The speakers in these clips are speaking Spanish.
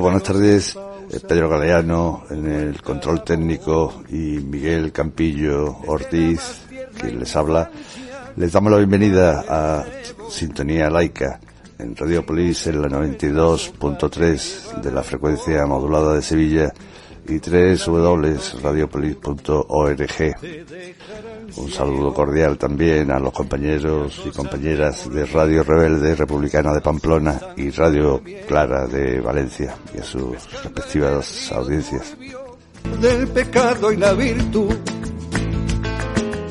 Buenas tardes. Eh, Pedro Galeano en el control técnico y Miguel Campillo Ortiz, que les habla. Les damos la bienvenida a Sintonía Laica en Radiopolis en la 92.3 de la frecuencia modulada de Sevilla y www.radiopolis.org. Un saludo cordial también a los compañeros y compañeras de Radio Rebelde Republicana de Pamplona y Radio Clara de Valencia y a sus respectivas audiencias. Del pecado y la virtud,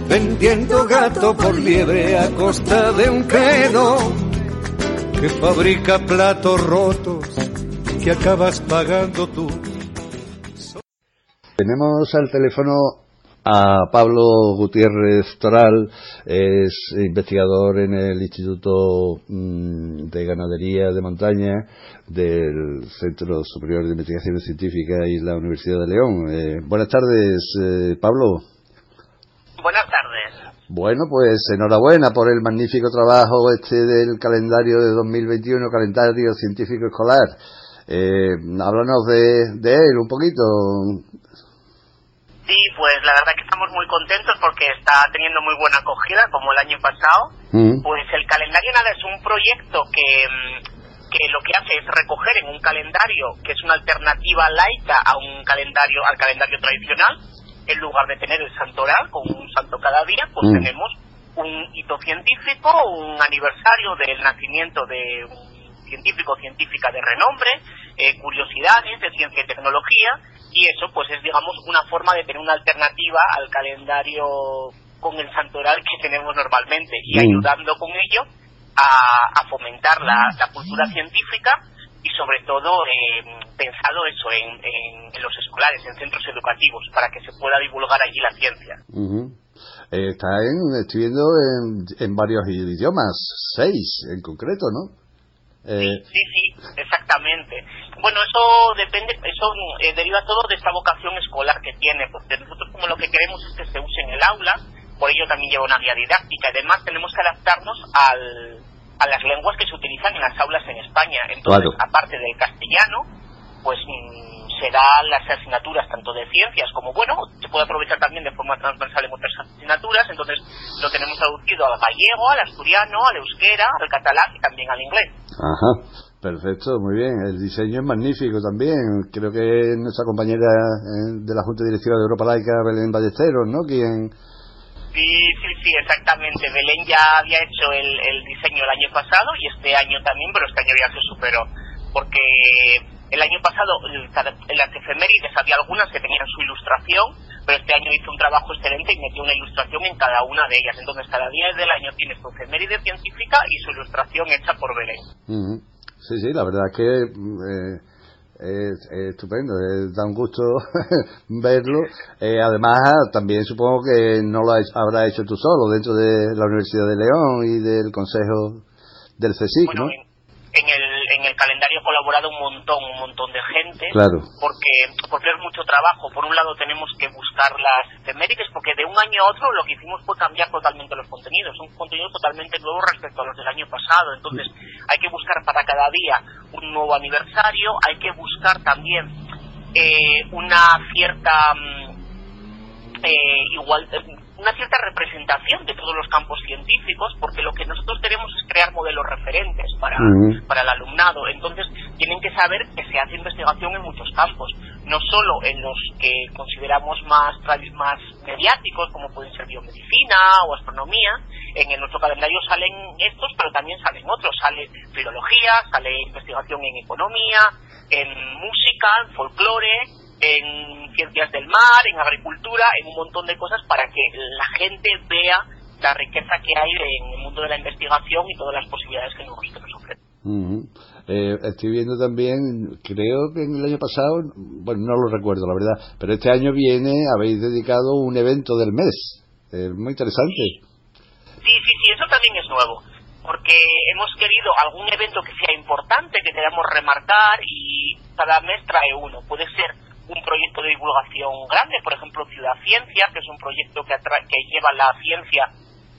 vendiendo gato por liebre a costa de un credo que fabrica platos rotos que acabas pagando tú. Tenemos al teléfono a Pablo Gutiérrez Toral, es investigador en el Instituto mm, de Ganadería de Montaña del Centro Superior de Investigaciones Científicas y la Universidad de León. Eh, buenas tardes, eh, Pablo. Buenas tardes. Bueno, pues enhorabuena por el magnífico trabajo este del calendario de 2021, calendario científico escolar. Eh, háblanos de, de él un poquito. Sí, pues la verdad que estamos muy contentos porque está teniendo muy buena acogida, como el año pasado. Mm. Pues el calendario nada es un proyecto que, mm, que lo que hace es recoger en un calendario que es una alternativa laica a un calendario al calendario tradicional. En lugar de tener el santoral con un santo cada día, pues Mm. tenemos un hito científico, un aniversario del nacimiento de un científico o científica de renombre, eh, curiosidades de ciencia y tecnología, y eso pues es digamos una forma de tener una alternativa al calendario con el santoral que tenemos normalmente y Mm. ayudando con ello a, a fomentar la, la cultura científica y sobre todo eh, pensado eso en, en- en los escolares, en centros educativos, para que se pueda divulgar allí la ciencia. Eh, está en, estoy viendo en, en varios idiomas, seis en concreto, ¿no? Eh, Sí, sí, exactamente. Bueno, eso depende, eso eh, deriva todo de esta vocación escolar que tiene, porque nosotros como lo que queremos es que se use en el aula, por ello también lleva una guía didáctica. Además tenemos que adaptarnos al, a las lenguas que se utilizan en las aulas en España. Entonces, Claro. aparte del castellano, pues mm, serán las asignaturas tanto de ciencias como, bueno, se puede aprovechar también de forma transversal en otras asignaturas. Entonces, lo tenemos traducido al gallego, al asturiano, al euskera, al catalán y también al inglés. Ajá, perfecto, muy bien. El diseño es magnífico también. Creo que nuestra compañera eh, de la Junta Directiva de Europa Laica, Belén Ballesteros, ¿no? Quien, Sí, sí, sí, exactamente. Belén ya había hecho el, el diseño el año pasado y este año también, pero este año ya se superó. Porque el año pasado en las efemérides había algunas que tenían su ilustración, pero este año hizo un trabajo excelente y metió una ilustración en cada una de ellas. Entonces cada día del año tiene su efeméride científica y su ilustración hecha por Belén. Sí, sí, la verdad es que eh, es, es estupendo, eh, da un gusto verlo. Eh, además, también supongo que no lo ha- habrá hecho tú solo dentro de la Universidad de León y del Consejo del CSIC, Bueno, ¿no? en, en el, en el calendario ha colaborado un montón, un montón de gente. Claro. Porque, porque es mucho trabajo. Por un lado tenemos que buscar las efemérides, porque de un año a otro lo que hicimos fue cambiar totalmente los contenidos. Son contenidos totalmente nuevos respecto a los del año pasado. Entonces hay que buscar para cada día un nuevo aniversario. Hay que buscar también eh, una cierta... mm, eh, igual una cierta representación de todos los campos científicos porque lo que nosotros queremos es crear modelos referentes para, para el alumnado. Entonces tienen que saber que se hace investigación en muchos campos no solo en los que consideramos más más mediáticos como pueden ser biomedicina o astronomía. En el- nuestro calendario salen estos pero también salen otros. Sale filología sale investigación en economía en música en folclore en ciencias del mar, en agricultura, en un montón de cosas para que la gente vea la riqueza que hay en el mundo de la investigación y todas las posibilidades que nos, que nos ofrece. Eh, estoy viendo también, creo que en el año pasado, bueno, no lo recuerdo la verdad, pero este año viene, habéis dedicado un evento del mes. Eh, muy interesante. Sí, sí, sí, eso también es nuevo, porque hemos querido algún evento que sea importante, que queramos remarcar y cada mes trae uno. Puede ser un proyecto de divulgación grande, por ejemplo Ciudad Ciencia, que es un proyecto que, atra- que lleva la ciencia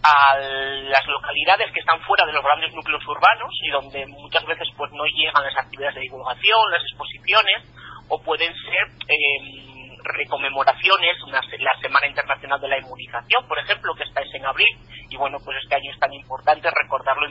a las localidades que están fuera de los grandes núcleos urbanos y donde muchas veces pues no llegan las actividades de divulgación, las exposiciones o pueden ser eh, reconmemoraciones, una, la Semana Internacional de la Inmunización, por ejemplo, que está en abril. Y bueno, pues este año es tan importante recordarlo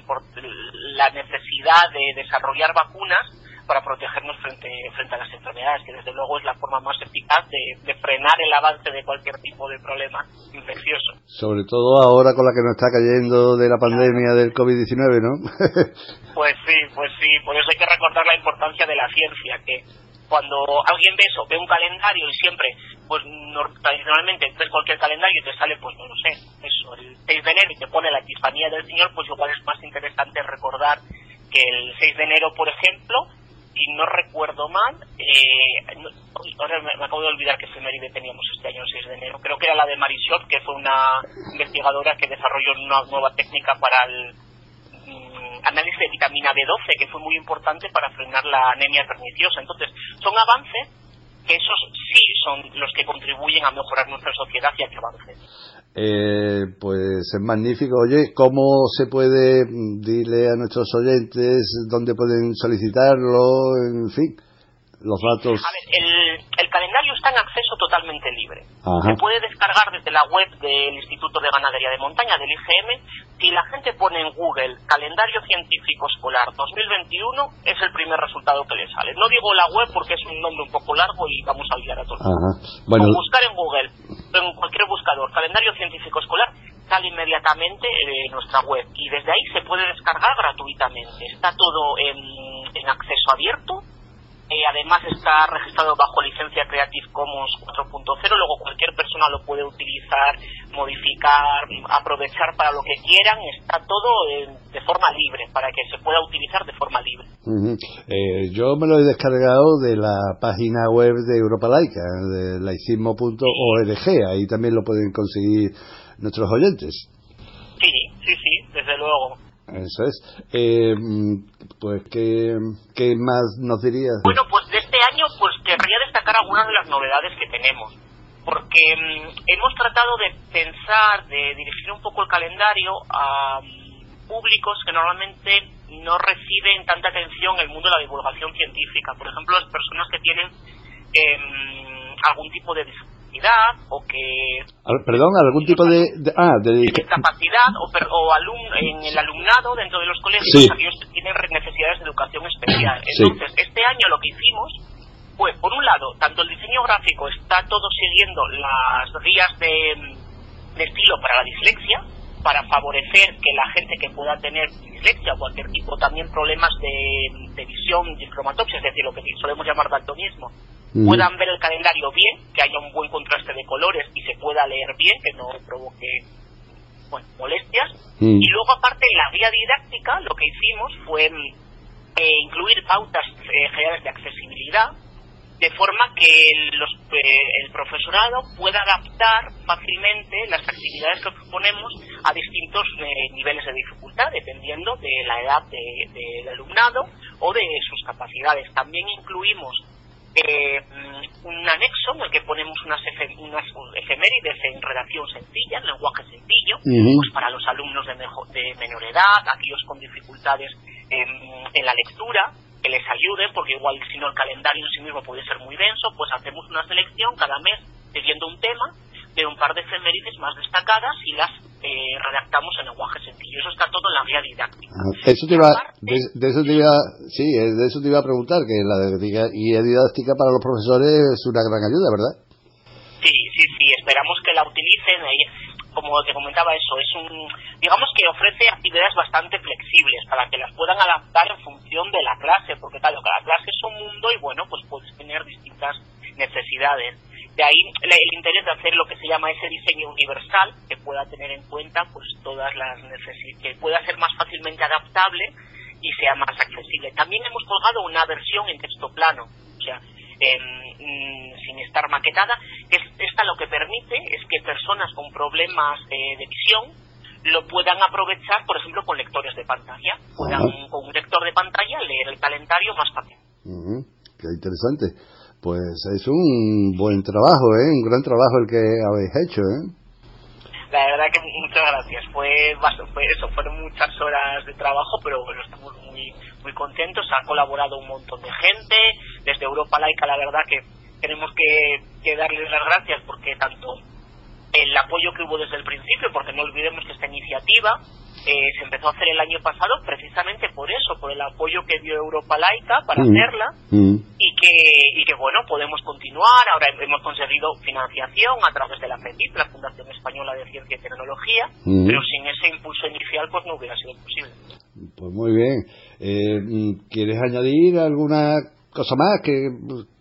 la necesidad de desarrollar vacunas para protegernos frente, frente a las enfermedades, que desde luego es la forma más eficaz de, frenar el avance de cualquier tipo de problema infeccioso. Sobre todo ahora con la que nos está cayendo de la pandemia del COVID-19, ¿no? pues sí, pues sí, por eso hay que recordar la importancia de la ciencia, que cuando alguien ve eso, ve un calendario y siempre, pues tradicionalmente ves cualquier calendario y te sale, pues no lo sé, eso, el 6 de enero y te pone la epifanía del Señor, pues igual es más interesante recordar que el 6 de enero, por ejemplo, y no recuerdo mal, eh, ahora me, acabo de olvidar qué efeméride teníamos este año, el 6 de enero, creo que era la de Marisol, que fue una investigadora que desarrolló una nueva técnica para el mm, análisis de vitamina B12, que fue muy importante para frenar la anemia perniciosa. Entonces, son avances que esos sí son los que contribuyen a mejorar nuestra sociedad y a que avance. Eh, pues es magnífico. Oye, ¿cómo se puede, mm, dile a nuestros oyentes dónde pueden solicitarlo, en fin, los datos? A ver, el, el calendario está en acceso totalmente libre. Se puede descargar desde la web del Instituto de Ganadería de Montaña, del IGM. Si la gente pone en Google Calendario Científico Escolar 2021, es el primer resultado que le sale. No digo la web porque es un nombre un poco largo y vamos a olvidar a todos. Bueno. buscar en Google, en cualquier buscador, Calendario Científico Escolar, sale inmediatamente en nuestra web y desde ahí se puede descargar gratuitamente. Está todo en, en acceso abierto eh, además está registrado bajo licencia Creative Commons 4.0, luego cualquier persona lo puede utilizar, modificar, aprovechar para lo que quieran, está todo de forma libre, para que se pueda utilizar de forma libre. Eh, yo me lo he descargado de la página web de Europa Laica, de laicismo.org, ahí también lo pueden conseguir nuestros oyentes. Sí, sí, sí, desde luego. Eso es. Eh, pues, ¿qué, ¿qué más nos dirías? Bueno, pues de este año, pues querría destacar algunas de las novedades que tenemos. Porque mm, hemos tratado de pensar, de dirigir un poco el calendario a mm, públicos que normalmente no reciben tanta atención en el mundo de la divulgación científica. Por ejemplo, las personas que tienen em, algún tipo de o que... Perdón, algún tipo de... ah, de... discapacidad o, o en el alumnado dentro de los colegios, aquellos que tienen necesidades de educación especial. Entonces, este año lo que hicimos fue, por un lado, tanto el diseño gráfico está todo siguiendo las guías de, de estilo para la dislexia, para favorecer que la gente que pueda tener dislexia o cualquier tipo también problemas de, de visión, de cromatopsia, es decir, lo que solemos llamar daltonismo, puedan ver el calendario bien, que haya un buen contraste de colores y se pueda leer bien, que no provoque bueno, molestias. Y luego, aparte, en la guía didáctica, lo que hicimos fue eh, incluir pautas eh, generales de accesibilidad, de forma que los, eh, el profesorado pueda adaptar fácilmente las actividades que proponemos a distintos niveles de dificultad, dependiendo de la edad del alumnado o de sus capacidades. También incluimos eh, un anexo en el que ponemos unas, unas efemérides en redacción sencilla, en lenguaje sencillo, pues para los alumnos de, de menor edad, aquellos con dificultades en, la lectura, que les ayude, porque igual si no el calendario en sí mismo puede ser muy denso, pues hacemos una selección cada mes siguiendo un tema de un par de efemérides más destacadas y las eh, redactamos en lenguaje sencillo. Eso está todo en la guía didáctica. Ah, eso te iba, de, eso te iba, sí, de eso te iba a preguntar, que la guía didáctica para los profesores es una gran ayuda, ¿verdad? Sí, sí, sí, esperamos que la utilicen. Como te comentaba eso, es un, digamos que ofrece actividades bastante flexibles para que las puedan adaptar en función de la clase, porque claro, cada clase es un mundo y bueno, pues puedes tener distintas necesidades de ahí el interés de hacer lo que se llama ese diseño universal, que pueda tener en cuenta pues todas las necesidades, que pueda ser más fácilmente adaptable y sea más accesible. También hemos colgado una versión en texto plano, o sea, mm, sin estar maquetada, que esta lo que permite es que personas con problemas eh, de visión lo puedan aprovechar, por ejemplo, con lectores de pantalla. Puedan con un lector de pantalla leer el calendario más fácil. Qué interesante. Pues es un buen trabajo, ¿eh? Un gran trabajo el que habéis hecho, ¿eh? la verdad que muchas gracias. Fue, fue eso, fueron muchas horas de trabajo, pero bueno, estamos muy muy contentos. Ha colaborado un montón de gente desde Europa Laica. La verdad que tenemos que, que darles las gracias porque tanto el apoyo que hubo desde el principio, porque no olvidemos que esta iniciativa eh, se empezó a hacer el año pasado precisamente por eso, por el apoyo que dio Europa Laica para mm. hacerla mm. y que y que bueno podemos continuar. Ahora hemos conseguido financiación a través de la FEDIP, la Fundación Española de Ciencia y Tecnología, mm. pero sin ese impulso inicial pues no hubiera sido posible. Pues muy bien. Eh, ¿Quieres añadir alguna cosa más que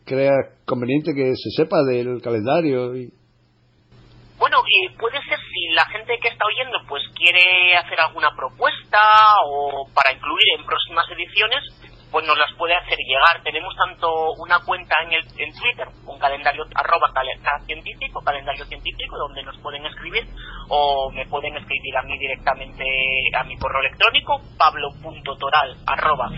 creas conveniente que se sepa del calendario? Y... Bueno, y puede ser si la gente que está oyendo pues quiere hacer alguna propuesta o para incluir en próximas ediciones, pues nos las puede hacer llegar. Tenemos tanto una cuenta en, el, en Twitter, un calendario arroba científico, calendario científico, donde nos pueden escribir o me pueden escribir a mí directamente a mi correo electrónico, pablo.toral arroba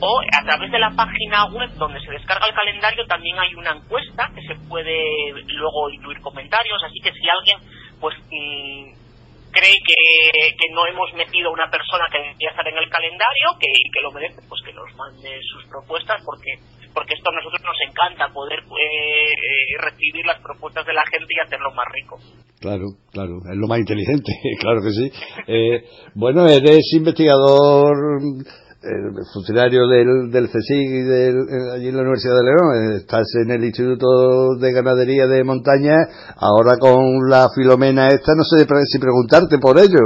o a través de la página web donde se descarga el calendario también hay una encuesta que se puede luego incluir comentarios, así que si alguien pues mm, cree que, que, no hemos metido a una persona que debería estar en el calendario que, que lo merece, pues que nos mande sus propuestas porque porque esto a nosotros nos encanta poder eh, eh, recibir las propuestas de la gente y hacerlo más rico. Claro, claro, es lo más inteligente, claro que sí. Eh, bueno, eres investigador el funcionario del, del CSIC y del, eh, allí en la Universidad de León, eh, estás en el Instituto de Ganadería de Montaña, ahora con la filomena esta, no sé si preguntarte por ello.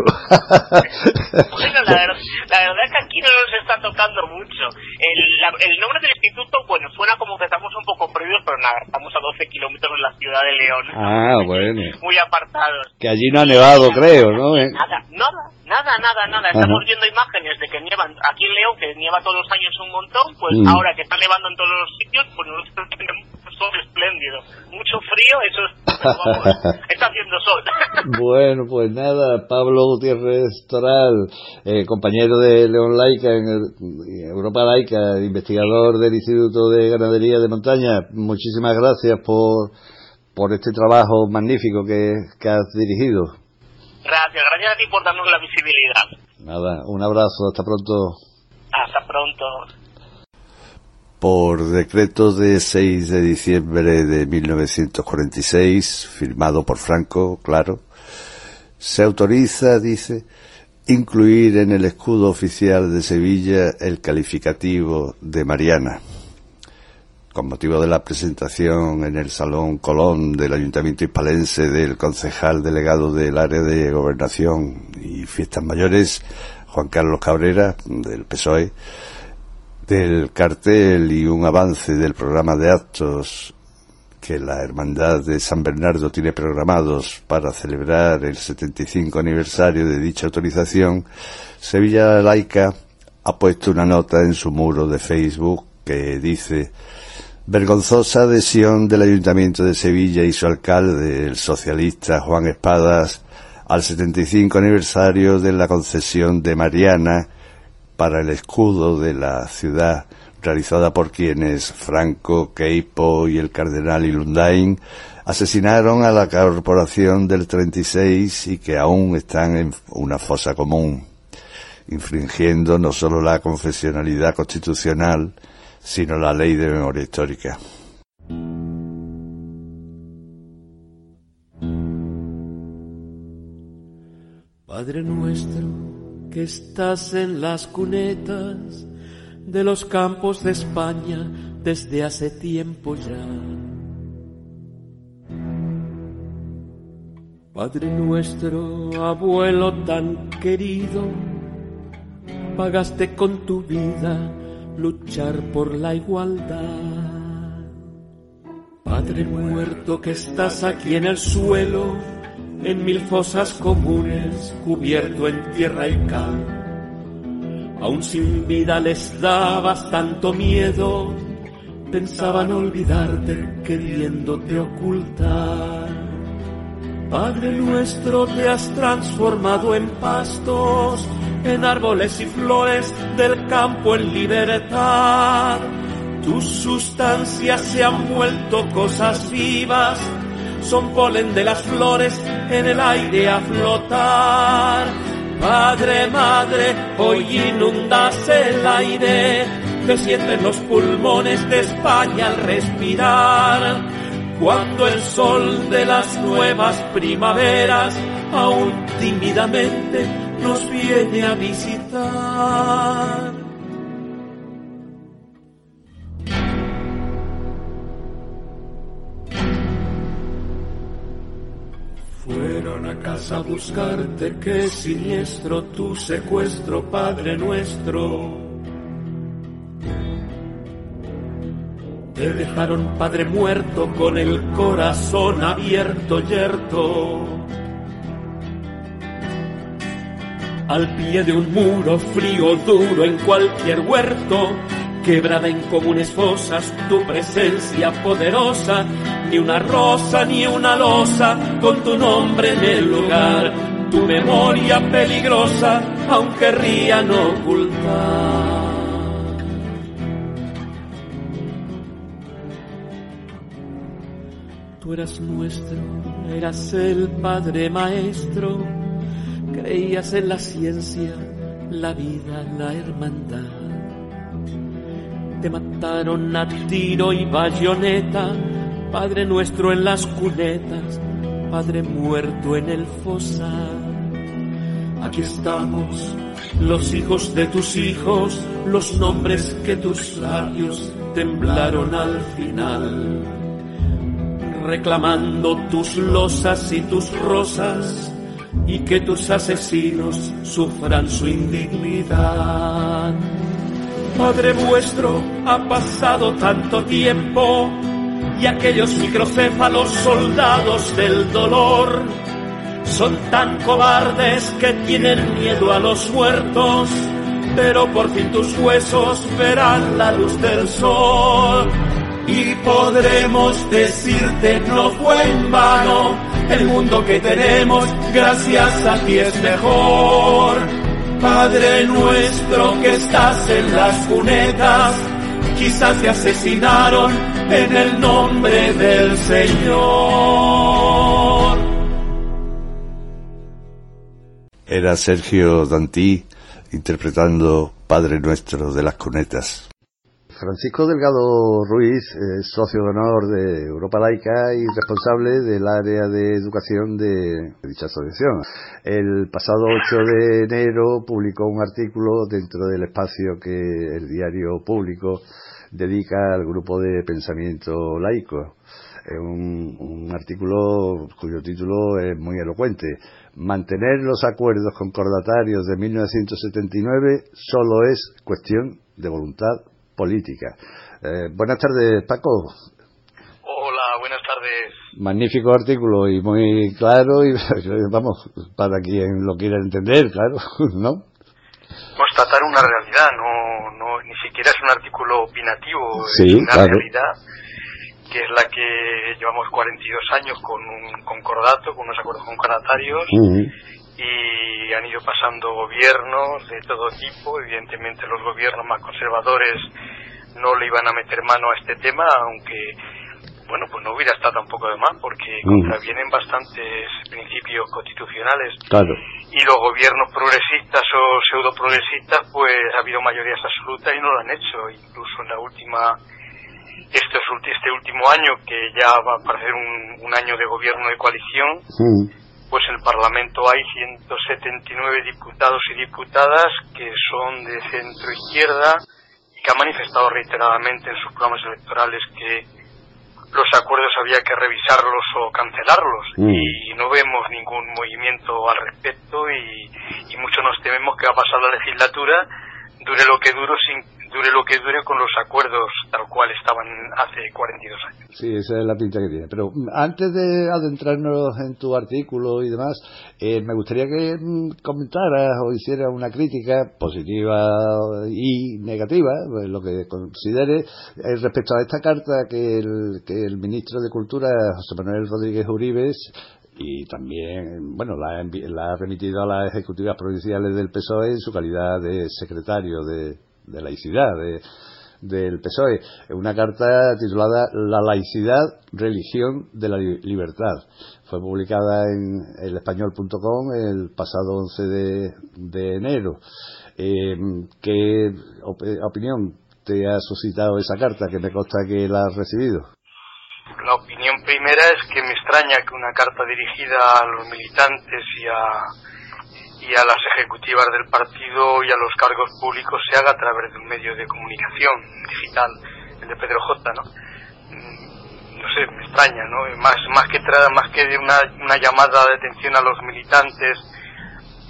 Tocando mucho. El, el nombre del instituto, bueno, suena como que estamos un poco prohibidos, pero nada, estamos a 12 kilómetros de la ciudad de León. Ah, bueno. Muy apartados. Que allí no ha nevado, creo, ¿no? Nada, nada, nada, nada, nada. Estamos viendo imágenes de que nievan aquí en León que nieva todos los años un montón, pues mm. ahora que está nevando en todos los sitios, pues nosotros tenemos sol espléndido. Mucho frío, eso está haciendo sol. bueno, pues nada, Pablo Gutiérrez Toral, eh, compañero de León Laica en Europa Laica, investigador del Instituto de Ganadería de Montaña, muchísimas gracias por, por este trabajo magnífico que, que has dirigido. Gracias, gracias a ti por darnos la visibilidad. Nada, un abrazo, hasta pronto. Hasta pronto. Por decreto de 6 de diciembre de 1946, firmado por Franco, claro, se autoriza, dice, incluir en el escudo oficial de Sevilla el calificativo de Mariana. Con motivo de la presentación en el Salón Colón del Ayuntamiento Hispalense del concejal delegado del área de gobernación y fiestas mayores, Juan Carlos Cabrera, del PSOE, del cartel y un avance del programa de actos que la Hermandad de San Bernardo tiene programados para celebrar el 75 aniversario de dicha autorización, Sevilla Laica ha puesto una nota en su muro de Facebook que dice Vergonzosa adhesión del Ayuntamiento de Sevilla y su alcalde, el socialista Juan Espadas, al 75 aniversario de la concesión de Mariana para el escudo de la ciudad realizada por quienes Franco, Queipo y el cardenal Ilundain asesinaron a la corporación del 36 y que aún están en una fosa común, infringiendo no solo la confesionalidad constitucional, sino la ley de memoria histórica. Padre nuestro que estás en las cunetas de los campos de España desde hace tiempo ya. Padre nuestro, abuelo tan querido, pagaste con tu vida luchar por la igualdad. Padre muerto que estás aquí en el suelo, en mil fosas comunes, cubierto en tierra y cal. Aún sin vida les dabas tanto miedo, pensaban olvidarte queriéndote ocultar. Padre nuestro, te has transformado en pastos, en árboles y flores del campo en libertad. Tus sustancias se han vuelto cosas vivas son polen de las flores en el aire a flotar. Padre, madre, hoy inundas el aire que sienten los pulmones de España al respirar. Cuando el sol de las nuevas primaveras aún tímidamente nos viene a visitar. Fueron a casa a buscarte, qué siniestro tu secuestro, Padre nuestro. Te dejaron padre muerto con el corazón abierto, yerto. Al pie de un muro frío, duro en cualquier huerto, quebrada en comunes fosas tu presencia poderosa, ni una rosa ni una losa con tu nombre en el lugar, tu memoria peligrosa, aunque rían ocultar. Tú eras nuestro, eras el Padre Maestro, creías en la ciencia, la vida, la hermandad. Te mataron a tiro y bayoneta, Padre nuestro en las cunetas, Padre muerto en el fosal. Aquí estamos, los hijos de tus hijos, los nombres que tus labios temblaron al final reclamando tus losas y tus rosas y que tus asesinos sufran su indignidad. Padre vuestro, ha pasado tanto tiempo y aquellos microcéfalos soldados del dolor son tan cobardes que tienen miedo a los muertos, pero por fin tus huesos verán la luz del sol y podremos decirte no fue en vano, el mundo que tenemos gracias a ti es mejor. Padre nuestro que estás en las cunetas, quizás te asesinaron en el nombre del Señor. Era Sergio Dantí interpretando Padre Nuestro de las Cunetas. Francisco Delgado Ruiz, socio de honor de Europa Laica y responsable del área de educación de dicha asociación. El pasado 8 de enero publicó un artículo dentro del espacio que el diario público dedica al grupo de pensamiento laico. Un, un artículo cuyo título es muy elocuente. Mantener los acuerdos concordatarios de 1979 solo es cuestión de voluntad política. Eh, buenas tardes, Paco. Hola, buenas tardes. Magnífico artículo y muy claro y vamos, para quien lo quiera entender, claro, ¿no? Constatar una realidad, no, no, ni siquiera es un artículo opinativo, sí, es una claro. realidad que es la que llevamos 42 años con un concordato, con unos acuerdos concordatarios. Uh -huh y han ido pasando gobiernos de todo tipo. Evidentemente los gobiernos más conservadores no le iban a meter mano a este tema, aunque bueno, pues no hubiera estado tampoco de más porque Mm. contravienen bastantes principios constitucionales. Claro. Y los gobiernos progresistas o pseudo progresistas, pues ha habido mayorías absolutas y no lo han hecho. Incluso en la última, este, este último año, que ya va a parecer un, un año de gobierno de coalición, Mm. Pues en el Parlamento hay 179 diputados y diputadas que son de centro izquierda y que han manifestado reiteradamente en sus programas electorales que los acuerdos había que revisarlos o cancelarlos Mm. y no vemos ningún movimiento al respecto y, y mucho nos tememos que va a pasar la legislatura dure lo que dure sin dure lo que dure con los acuerdos tal cual estaban hace 42 años. Sí, esa es la pinta que tiene. Pero mm, antes de adentrarnos en tu artículo y demás, eh, me gustaría que mm, comentaras o hicieras una crítica positiva y negativa, pues, lo que considere, eh, respecto a esta carta que el, que el ministro de Cultura, José Manuel Rodríguez Uribes, y también, bueno, la, la ha remitido a las ejecutivas provinciales del PSOE en su calidad de secretario de, de laicidad, de, del PSOE, una carta titulada La laicidad, religión de la libertad. Fue publicada en el español.com el pasado 11 de, enero. Eh, ¿Qué opinión te ha suscitado esa carta que me consta que la has recibido? La opinión primera es que me extraña que una carta dirigida a los militantes y a y a las ejecutivas del partido y a los cargos públicos se haga a través de un medio de comunicación digital, el de Pedro J, ¿no? Mm, no sé, me extraña, ¿no? Más, más que más que de una, una llamada de atención a los militantes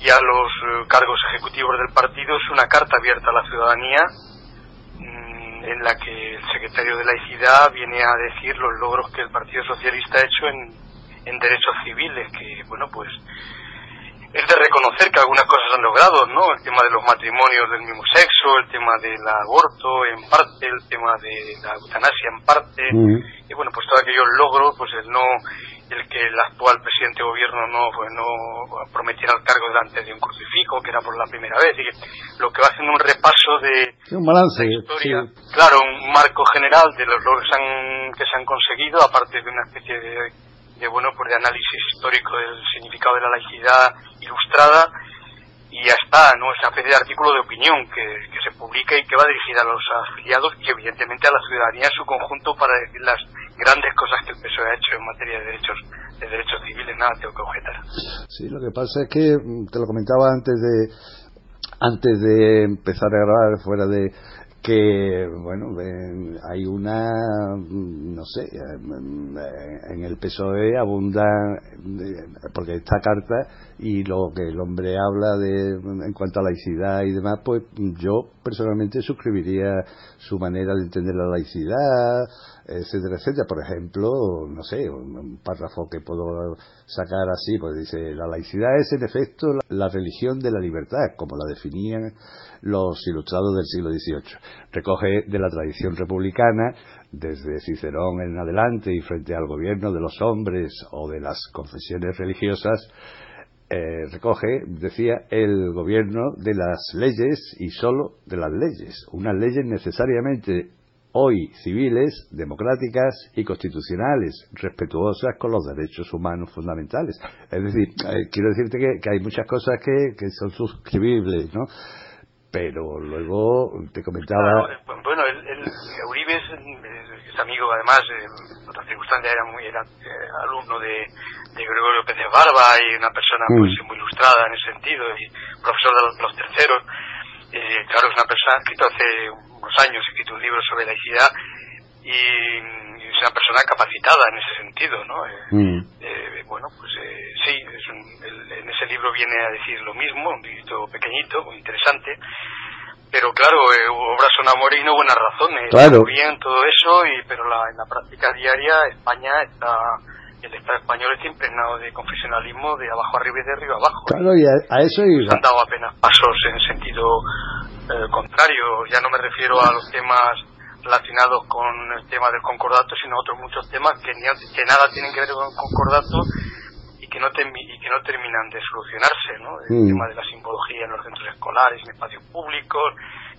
y a los eh, cargos ejecutivos del partido, es una carta abierta a la ciudadanía mm, en la que el secretario de laicidad viene a decir los logros que el Partido Socialista ha hecho en, en derechos civiles, que, bueno, pues es de reconocer que algunas cosas han logrado, ¿no? El tema de los matrimonios del mismo sexo, el tema del aborto en parte, el tema de la eutanasia en parte, y bueno, pues todos aquellos logros, pues el no, el que el actual presidente de gobierno no, pues no prometiera el cargo delante de un crucifijo, que era por la primera vez, y que lo que va haciendo un repaso de, un balance, historia, claro, un marco general de los logros que se han, que se han conseguido, aparte de una especie de de bueno pues de análisis histórico del significado de la laicidad ilustrada y ya está, ¿no? Esa especie de artículo de opinión que, se publica y que va dirigida a los afiliados y evidentemente a la ciudadanía en su conjunto para decir las grandes cosas que el PSOE ha hecho en materia de derechos de derechos civiles, nada tengo que objetar. Sí, lo que pasa es que mm, te lo comentaba antes de antes de empezar a grabar fuera de que bueno hay una no sé en el PSOE abunda porque esta carta y lo que el hombre habla de en cuanto a laicidad y demás pues yo personalmente suscribiría su manera de entender la laicidad etcétera etcétera. Por ejemplo no sé un párrafo que puedo sacar así pues dice la laicidad es en efecto la religión de la libertad como la definían los ilustrados del siglo XVIII. Recoge de la tradición republicana, desde Cicerón en adelante y frente al gobierno de los hombres o de las confesiones religiosas, eh, recoge, decía, el gobierno de las leyes y sólo de las leyes. Unas leyes necesariamente hoy civiles, democráticas y constitucionales, respetuosas con los derechos humanos fundamentales. Es decir, eh, quiero decirte que, hay muchas cosas que, que son suscribibles, ¿no? Pero luego te comentaba... Eh, bueno, el, el Uribe es, amigo, además, en otras circunstancias era, muy, era eh, alumno de, de, Gregorio Pérez Barba y una persona pues, mm. muy ilustrada en ese sentido, y profesor de los, terceros. Eh, claro, es una persona, escrito hace unos años, ha escrito un libro sobre laicidad y es una persona capacitada en ese sentido, ¿no? Mm. bueno, pues sí, es en ese libro viene a decir lo mismo, un libro pequeñito, muy interesante, pero claro, eh, obras son amor y no buenas razones. Claro. Bien todo eso, y, pero la, en la práctica diaria España está, el Estado español está impregnado de confesionalismo de abajo arriba y de arriba abajo. Claro, y a, eso iba. han dado apenas pasos en sentido eh, contrario. Ya no me refiero a los temas relacionados con el tema del concordato, sino otros muchos temas que, ni, que nada tienen que ver con el concordato y que no, y que no terminan de solucionarse, ¿no? El mm. tema de la simbología en los centros escolares, en espacios públicos,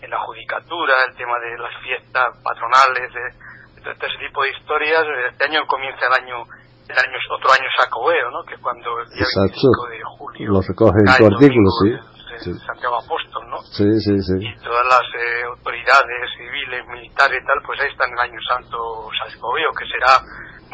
en la judicatura, el tema de las fiestas patronales, de, todo ese tipo de historias. Este año comienza el año el año otro año sacobeo, ¿no? Que cuando el día 25 de julio lo recoge en tu artículo, sí. Santiago Apóstol, ¿no? Sí, sí, sí. Y todas las eh, autoridades civiles, militares y tal, pues ahí están el año santo sacobeo, que será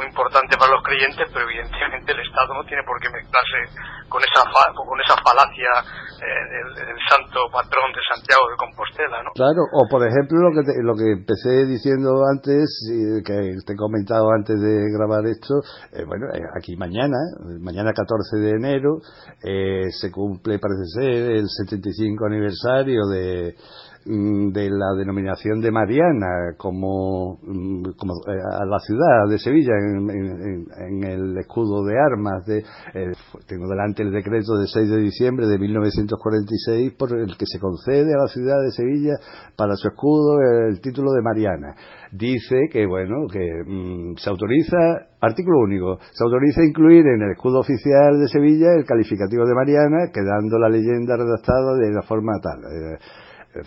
muy importante para los creyentes, pero evidentemente el Estado no tiene por qué mezclarse con esa con esa falacia eh, del, santo patrón de Santiago de Compostela, ¿no? Claro, o por ejemplo lo que lo que empecé diciendo antes, que te he comentado antes de grabar esto, eh, bueno, eh, aquí mañana, mañana 14 de enero, se cumple, parece ser, el 75 aniversario de de la denominación de Mariana como, mm, como eh, a la ciudad de Sevilla en, el escudo de armas de eh, tengo delante el decreto de 6 de diciembre de 1946 por el que se concede a la ciudad de Sevilla para su escudo el título de Mariana. Dice que bueno que mm, se autoriza artículo único se autoriza incluir en el escudo oficial de Sevilla el calificativo de Mariana quedando la leyenda redactada de la forma tal eh,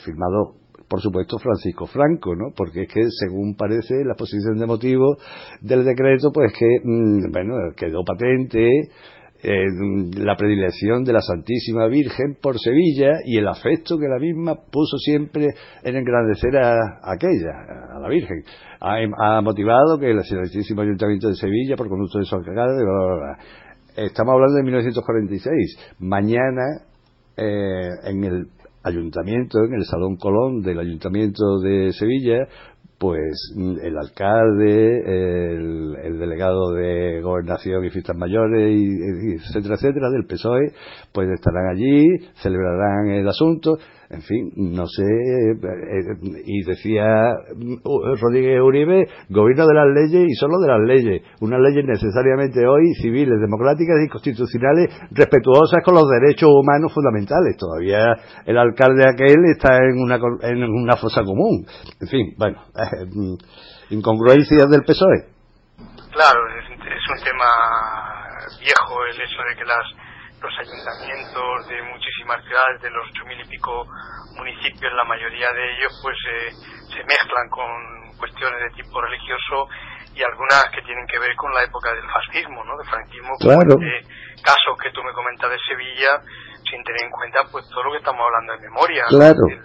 firmado por supuesto, Francisco Franco, ¿no? Porque es que, según parece, la exposición de motivos del decreto, pues que, mm, bueno, quedó patente eh, la predilección de la Santísima Virgen por Sevilla y el afecto que la misma puso siempre en engrandecer a, aquella, a la Virgen. Ha, motivado que el Santísimo Ayuntamiento de Sevilla, por conducto de su alcalde, estamos hablando de 1946. Mañana, eh, en el ayuntamiento, en el Salón Colón del Ayuntamiento de Sevilla, pues mm, el alcalde, el, delegado de gobernación y fiestas mayores, y, etcétera, etcétera, del PSOE, pues estarán allí, celebrarán el asunto, en fin, no sé, eh, y decía Rodríguez Uribe, gobierno de las leyes y solo de las leyes, unas leyes necesariamente hoy civiles, democráticas y constitucionales, respetuosas con los derechos humanos fundamentales. Todavía el alcalde aquel está en una, en una fosa común. En fin, bueno, incongruencias del PSOE. Claro, es un tema viejo el hecho de que las los ayuntamientos de muchísimas ciudades, de los ocho mil y pico municipios, la mayoría de ellos pues eh, se mezclan con cuestiones de tipo religioso y algunas que tienen que ver con la época del fascismo, ¿no? Del franquismo, claro. este caso que tú me comentas de Sevilla, sin tener en cuenta pues todo lo que estamos hablando en memoria. Claro. Que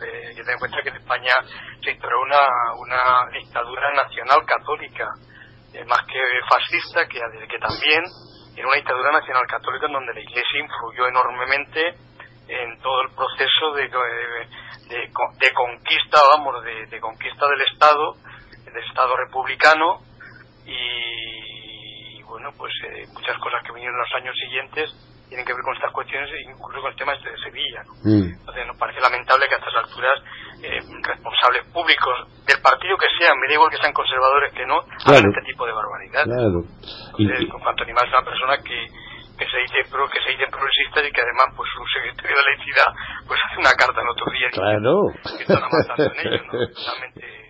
tener en cuenta que en España se instauró una, una dictadura nacional católica, eh, más que fascista, que, que también en una dictadura nacional católica en donde la Iglesia influyó enormemente en todo el proceso de, de, conquista, vamos, de, conquista del Estado, del Estado republicano y, bueno, pues eh, muchas cosas que vinieron en los años siguientes tienen que ver con estas cuestiones, incluso con el tema este de Sevilla. ¿no? Mm. Entonces nos parece lamentable que a estas alturas eh, responsables públicos del partido que sean, me da igual que sean conservadores que no, hagan este tipo de barbaridad. Claro. Entonces, con cuanto animal es una persona que, que se dice pro, que se dice progresista y que además pues su secretario de laicidad pues hace una carta el otro día claro. que están avanzando en ello,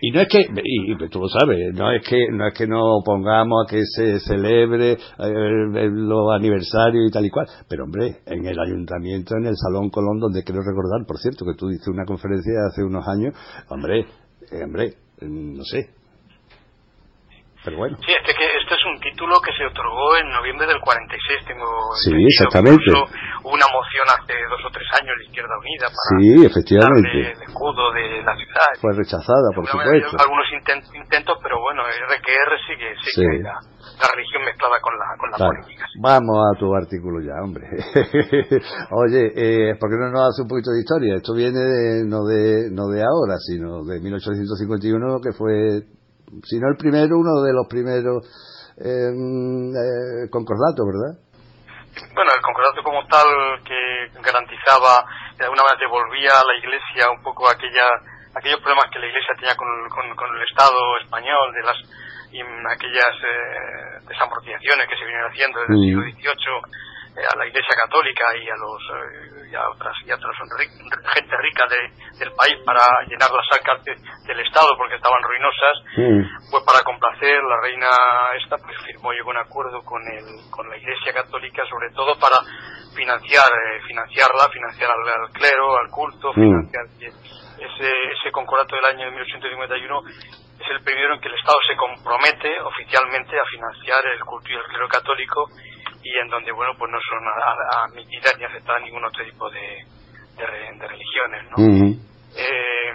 y no es que, y tú lo sabes, no es que no es que no pongamos a que se celebre eh, los aniversarios y tal y cual, pero hombre, en el ayuntamiento, en el Salón Colón, donde quiero recordar, por cierto, que tú diste una conferencia hace unos años, hombre, eh, hombre, no sé, pero bueno. Sí, este, que, este es un título que se otorgó en noviembre del 46, tengo Sí, exactamente. Hubo una moción hace dos o tres años de Izquierda Unida para sí, efectivamente. el escudo de la ciudad. Fue rechazada, por supuesto. algunos intentos, pero bueno, RQR sigue, sigue la, la, religión mezclada con la, con la política. Vamos a tu artículo ya, hombre. Oye, eh, ¿por qué no nos hace un poquito de historia? Esto viene de, no, de, no de ahora, sino de 1851, que fue si no el primero, uno de los primeros eh, eh, concordatos, ¿verdad? Bueno, el concordato como tal que garantizaba, de alguna manera devolvía a la Iglesia un poco aquella, aquellos problemas que la Iglesia tenía con, el Estado español, de las aquellas eh, desamortizaciones que se vienen haciendo desde el siglo XVIII a la Iglesia Católica y a los eh, y a otras y a otras gente rica del país para llenar las arcas del Estado porque estaban ruinosas pues para complacer la reina esta pues firmó llegó un acuerdo con el con la Iglesia Católica sobre todo para financiar eh, financiarla financiar al, clero al culto financiar ese ese concordato del año de 1851 es el primero en que el Estado se compromete oficialmente a financiar el culto y el clero católico y en donde, bueno, pues no son admitidas ni aceptadas ningún otro tipo de, de, religiones, ¿no? eh,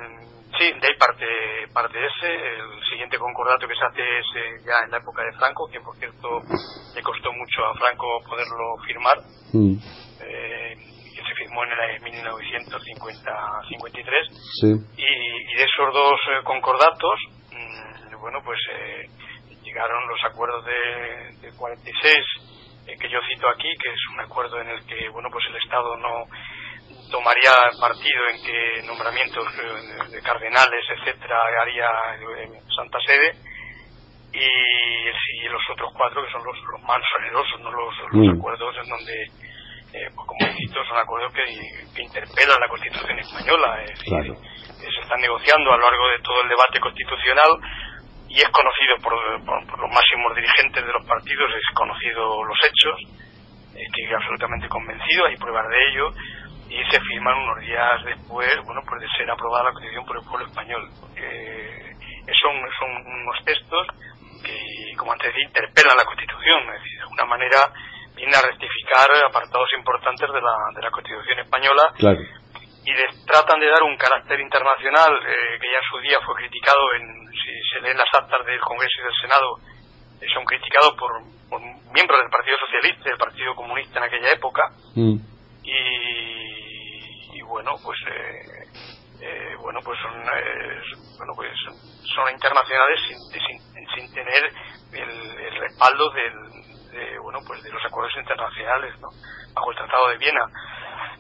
sí, de ahí parte, parte ese. El siguiente concordato que se hace es eh, ya en la época de Franco, que por cierto le costó mucho a Franco poderlo firmar. Eh, que se firmó en el 1953. Sí. Y, y, de esos dos concordatos, mmm, bueno, pues llegaron los acuerdos de, de 46 eh, que yo cito aquí, que es un acuerdo en el que bueno pues el Estado no tomaría partido en que nombramientos eh, de cardenales, etcétera, haría en Santa Sede y, los otros cuatro que son los, más generosos, no los, mm. acuerdos en donde eh, pues como cito son acuerdos que, que, interpelan la Constitución española, es decir, se están negociando a lo largo de todo el debate constitucional y es conocido por, los máximos dirigentes de los partidos, es conocido los hechos, estoy absolutamente convencido, hay pruebas de ello, y se firman unos días después, bueno, pues de ser aprobada la Constitución por el pueblo español. son, son unos textos que, como antes decía, interpelan la Constitución, es decir, de alguna manera viene a rectificar apartados importantes de la, de la Constitución española y les tratan de dar un carácter internacional eh, que ya en su día fue criticado, en, si se leen las actas del Congreso y del Senado, eh, son criticados por, miembros del Partido Socialista y del Partido Comunista en aquella época. Mm. Y, bueno, pues eh, bueno pues son bueno pues son internacionales sin, sin, sin tener el, el respaldo del, de, bueno, pues de los acuerdos internacionales, ¿no? bajo el Tratado de Viena.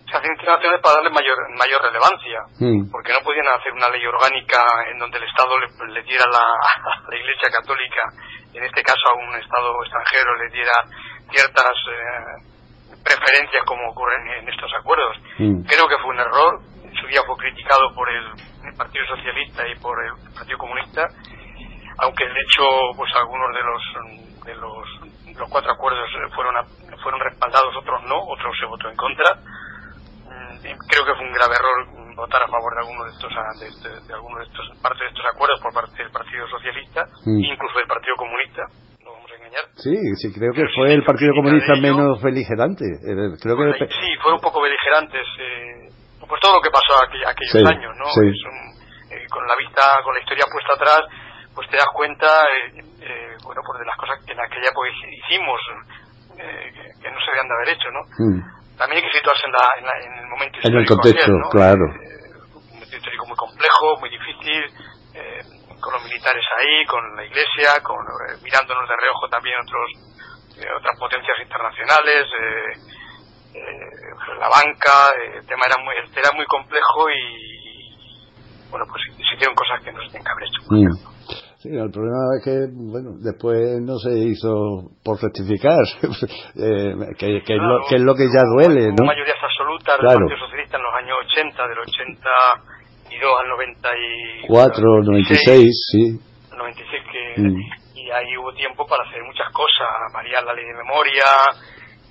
Se hacen internacionales para darle mayor, mayor relevancia, mm. porque no podían hacer una ley orgánica en donde el Estado le, diera la, a la Iglesia Católica, en este caso a un Estado extranjero, le diera ciertas eh, preferencias como ocurren en estos acuerdos. Mm. Creo que fue un error, en su día fue criticado por el, el Partido Socialista y por el Partido Comunista, aunque de hecho pues algunos de los de los los cuatro acuerdos fueron, fueron respaldados, otros no, otros se votó en contra. Creo que fue un grave error votar a favor de alguno de estos de, este, de, alguno de estos parte de estos acuerdos por parte del Partido Socialista mm. incluso del Partido Comunista no vamos a engañar sí sí creo que fue el Partido Comunista menos beligerante eh, creo que sí fueron un poco beligerantes eh, pues todo lo que pasó aquellos años no eh, con la vista con la historia puesta atrás pues te das cuenta eh, bueno, pues de las cosas que en aquella época hicimos, eh, que, no se debían de haber hecho, ¿no? Mm. También hay que situarse en, la, en, el momento histórico. En el contexto, claro. Eh, un momento histórico muy complejo, muy difícil, con los militares ahí, con la iglesia, con mirándonos de reojo también otros otras potencias internacionales, la banca, el tema era muy, era muy complejo y, bueno, pues se hicieron cosas que no se tenían que haber hecho. Mm. Sí, el problema es que, bueno, después no se hizo por rectificar, eh, que, que, es lo, que ya duele, ¿no? mayorías absolutas del Partido Socialista en los años 80, del 82 al 94, 96, sí. 96 que, mm. y ahí hubo tiempo para hacer muchas cosas, variar la ley de memoria,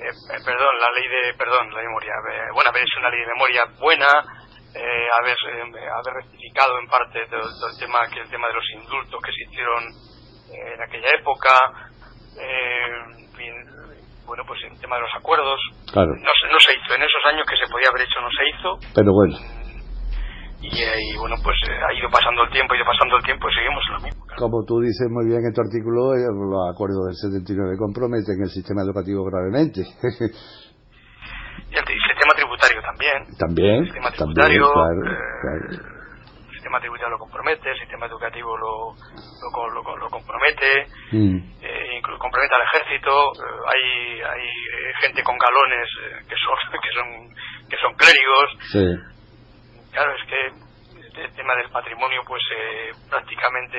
eh, eh, perdón, la ley de, perdón, la memoria, bueno, haber hecho una ley de memoria buena, eh, haber, eh, haber rectificado en parte todo, el tema que el tema de los indultos que se hicieron eh, en aquella época bueno pues el tema de los acuerdos. No, no se hizo. En esos años que se podía haber hecho no se hizo. Pero bueno. Y, bueno pues ha ido pasando el tiempo ha ido pasando el tiempo y seguimos lo mismo como tú dices muy bien en tu artículo los acuerdos del 79 comprometen el sistema educativo gravemente. Y tributario también. También. El sistema tributario, eh, El sistema tributario lo compromete, el sistema educativo lo, lo, lo, compromete, mm. eh, incluso compromete al ejército. Eh, hay hay gente con galones que son que son que son clérigos. Sí. Claro, es que el tema del patrimonio, pues prácticamente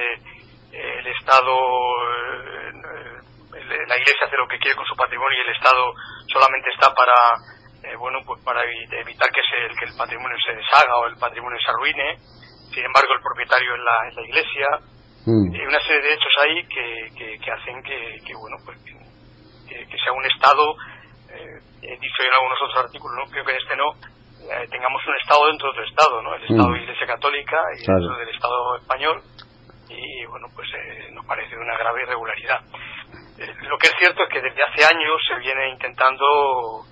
el Estado la Iglesia hace lo que quiere con su patrimonio y el Estado solamente está para eh, bueno, pues para evitar que, se, que el patrimonio se deshaga o el patrimonio se arruine. Sin embargo, el propietario es la, la iglesia. Mm. Hay una serie de hechos ahí que, que, hacen que, que, bueno, pues que, sea un Estado, eh, he dicho en algunos otros artículos, ¿no? creo que en este no, eh, tengamos un Estado dentro de otro Estado, ¿no? El Estado de mm. Iglesia Católica y dentro del Estado español. Y bueno, pues nos parece una grave irregularidad. lo que es cierto es que desde hace años se viene intentando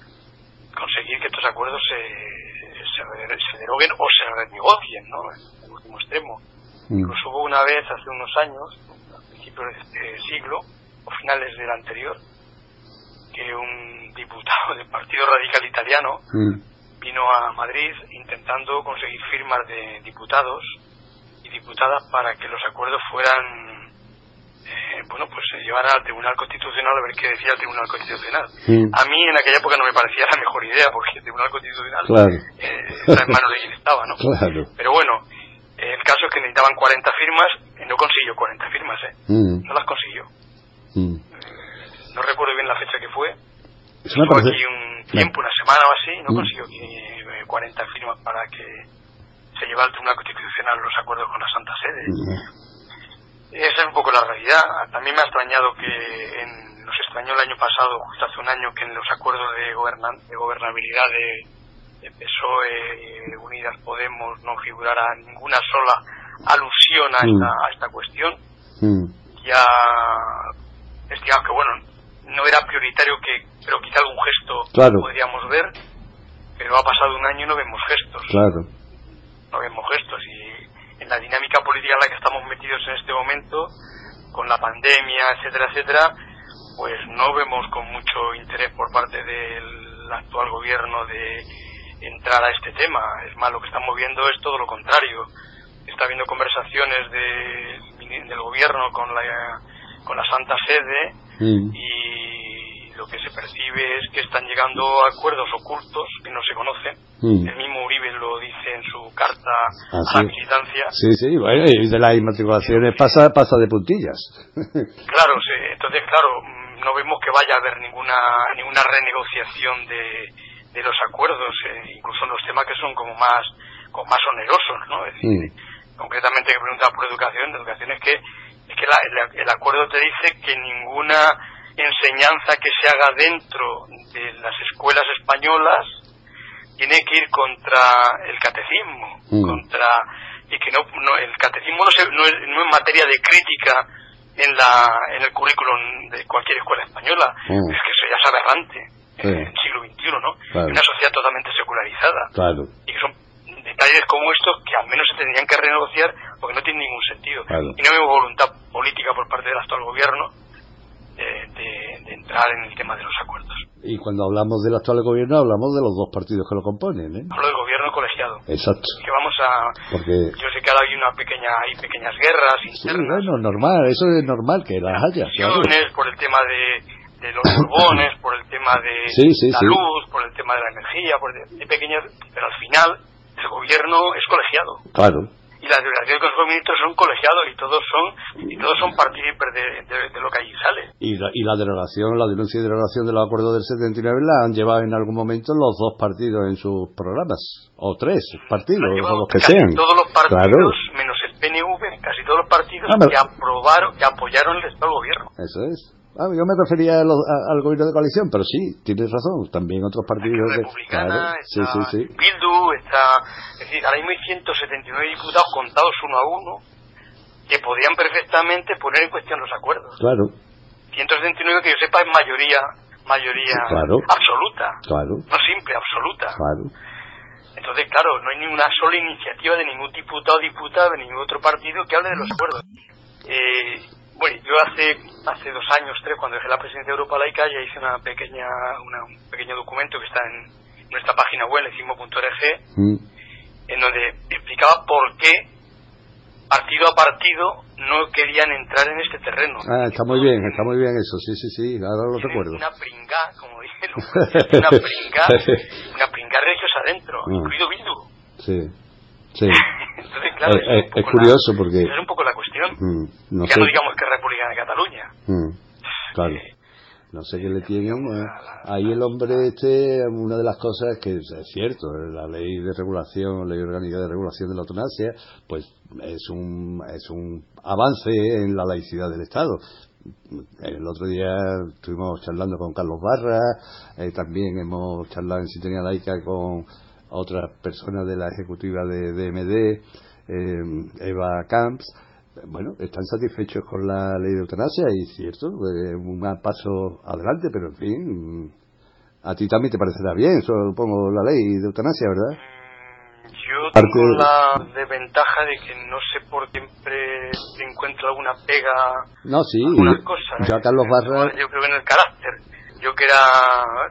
conseguir que estos acuerdos se, se, deroguen o se renegocien, ¿no? En el último extremo. Mm. Incluso hubo una vez, hace unos años, a principios de este siglo, o finales del anterior, que un diputado del Partido Radical Italiano mm. vino a Madrid intentando conseguir firmas de diputados y diputadas para que los acuerdos fueran eh, bueno, pues se llevara al Tribunal Constitucional a ver qué decía el Tribunal Constitucional. A mí en aquella época no me parecía la mejor idea, porque el Tribunal Constitucional eh, está en manos de quien estaba, ¿no? Pero bueno, el caso es que necesitaban 40 firmas y no consiguió 40 firmas, ¿eh? Mm. No las consiguió. Mm. no recuerdo bien la fecha que fue. Estuvo aquí un tiempo, una semana o así, no mm. consiguió 40 firmas para que se llevara al Tribunal Constitucional los acuerdos con la Santa Sede. Esa es un poco la realidad. También me ha extrañado que nos extrañó el año pasado, justo hace un año, que en los acuerdos de, de gobernabilidad de, PSOE, Unidas Podemos no figurara ninguna sola alusión a, esta, a esta cuestión. Ya, digamos que bueno, no era prioritario que, pero quizá algún gesto podríamos ver, pero ha pasado un año y no vemos gestos. Claro. No vemos gestos y en la dinámica política en la que estamos metidos en este momento, con la pandemia, etcétera, etcétera, pues no vemos con mucho interés por parte del actual gobierno de entrar a este tema. Es más, lo que estamos viendo es todo lo contrario. Está habiendo conversaciones del gobierno con la, con la Santa Sede y lo que se percibe es que están llegando a acuerdos ocultos que no se conocen. El mismo Uribe lo dice en su carta ah, a la militancia. Sí, sí, bueno, y de las inmatriculaciones pasa, pasa de puntillas. claro, sí, entonces, claro, no vemos que vaya a haber ninguna, ninguna renegociación de, de los acuerdos, eh, incluso en los temas que son como más, como más onerosos, ¿no? Es decir, concretamente que preguntas por educación, educación es que es que el, acuerdo te dice que ninguna enseñanza que se haga dentro de las escuelas españolas tiene que ir contra el catecismo, mm. contra y que no, el catecismo no, se, no, es, no, es, materia de crítica en la en el currículum de cualquier escuela española, mm. es que eso ya es aberrante en el siglo XXI, ¿no? Una sociedad totalmente secularizada claro. y que son detalles como estos que al menos se tendrían que renegociar porque no tiene ningún sentido. Y no vemos voluntad política por parte del actual gobierno entrar en el tema de los acuerdos. Y cuando hablamos del actual gobierno hablamos de los dos partidos que lo componen, ¿eh? Hablo del gobierno colegiado. Exacto. Que vamos a... Porque... Yo sé que ahora hay una pequeña, hay pequeñas guerras internas. Sí, bueno, normal, eso es normal que las haya. Por el tema de, los borbones, por el tema de la luz, por el tema de la energía, por de pequeñas, pero al final el gobierno es colegiado. Claro. Y la delegación de los ministros son colegiados y todos son y todos son partícipes de, lo que allí sale. Y la, y la delegación, la denuncia y delegación de los acuerdos del 79 la han llevado en algún momento los dos partidos en sus programas. O tres partidos, o los que sean. Todos los partidos, menos el PNV, casi todos los partidos ah, que aprobaron, que apoyaron el Estado gobierno. Eso es. Ah, yo me refería al gobierno de coalición, pero sí, tienes razón, también otros partidos. La republicana, sí, sí, sí. Bildu, está, es decir, ahora mismo hay 179 diputados contados uno a uno que podrían perfectamente poner en cuestión los acuerdos. Claro. 179 que yo sepa es mayoría, mayoría absoluta. Claro. No simple, absoluta. Claro. Entonces, claro, no hay ninguna sola iniciativa de ningún diputado o diputada de ningún otro partido que hable de los acuerdos. Eh, bueno, yo hace hace dos años, tres, cuando dejé la presidencia de Europa Laica, ya hice una pequeña un pequeño documento que está en nuestra página web, lecimo.org, mm. en donde explicaba por qué partido a partido no querían entrar en este terreno. Ah, está muy bien, está muy bien eso, sí, sí, sí, ahora lo recuerdo. Una pringá, como dijeron, una pringá, una pringá religiosa adentro, ah. incluido Bildu. Sí. Sí. Entonces, claro, es, es, curioso porque... es un poco la. Mm, no ya no digamos que es República de Cataluña. Mm, claro. no sé qué le tienen. Eh. Ahí el hombre este, una de las cosas que es, cierto, la ley de regulación, ley orgánica de regulación de la eutanasia, pues es un, es un avance en la laicidad del Estado. El otro día estuvimos charlando con Carlos Barra, eh, también hemos charlado en Sintonía Laica con otras personas de la ejecutiva de DMD, eh, Eva Camps, bueno, están satisfechos con la ley de eutanasia y cierto, eh, un paso adelante, pero en fin, a ti también te parecerá bien, supongo, la ley de eutanasia, ¿verdad? Yo tengo la desventaja de que no sé por qué siempre encuentro alguna pega. No, sí. cosas. Yo Carlos Barra. Yo creo en el carácter. Yo que era